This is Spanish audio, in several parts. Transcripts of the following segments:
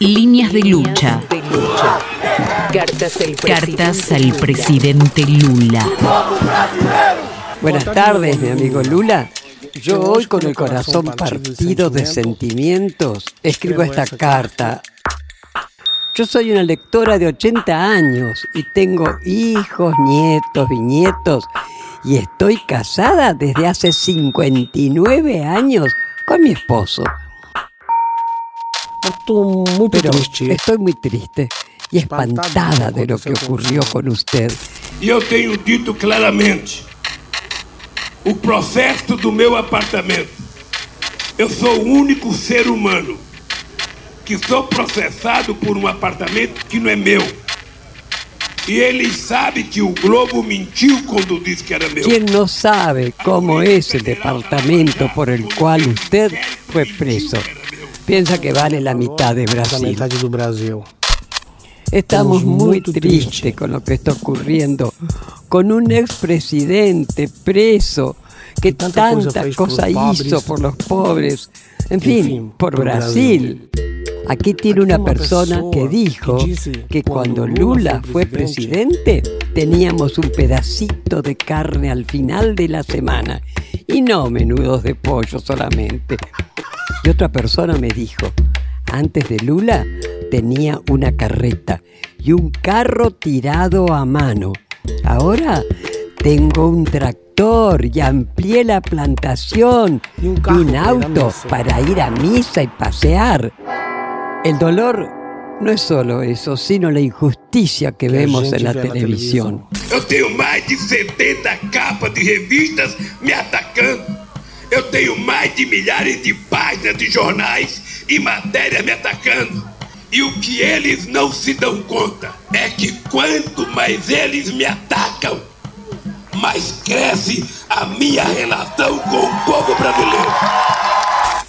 Líneas de lucha. Cartas al Cartas al presidente Lula. Buenas tardes, mi amigo Lula. Yo hoy con el corazón partido de sentimientos escribo esta carta. Yo soy una lectora de 80 años y tengo hijos, nietos, bisnietos y estoy casada desde hace 59 años con mi esposo. Estou muito Pero triste. estoy muy triste y espantada de lo que ocurrió con usted. E eu tenho dito claramente: o processo do meu apartamento. Eu sou o único ser humano que sou processado por um apartamento que não é meu. E ele sabe que o Globo mentiu quando disse que era meu. ¿Quién no sabe cómo es el departamento por el cual usted fue preso? Piensa que vale la mitad de Brasil. metade do Brasil. Estamos muy tristes con lo que está ocurriendo, con un expresidente preso que tanta cosa hizo por los pobres, en fin, por Brasil. Aquí tiene una persona que dijo que cuando Lula fue presidente teníamos un pedacito de carne al final de la semana y no menudos de pollo solamente. Y otra persona me dijo, antes de Lula tenía una carreta y un carro tirado a mano. Ahora tengo un tractor y amplié la plantación Y un y un auto para ir a misa y pasear. El dolor no es solo eso, sino la injusticia que vemos en la vê na televisión. Eu tenho mais de 70 capas de revistas me atacando. Eu tenho mais de milhares de páginas de jornais e matérias me atacando. E o que eles não se dão conta é que quanto mais eles me atacam, mais cresce a minha relação com o povo brasileiro.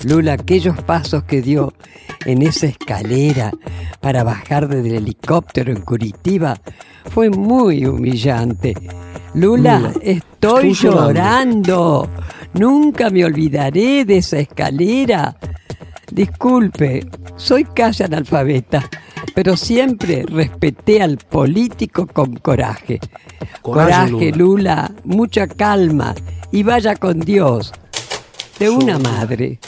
Lula, aquellos pasos que dio en esa escalera para bajar desde el helicóptero en Curitiba fue muy humillante. Lula, Lula, estoy llorando. Nunca me olvidaré de esa escalera. Disculpe, soy casi analfabeta, pero siempre respeté al político con coraje. Coraje, Coraje, Lula, mucha calma y vaya con Dios. De una madre.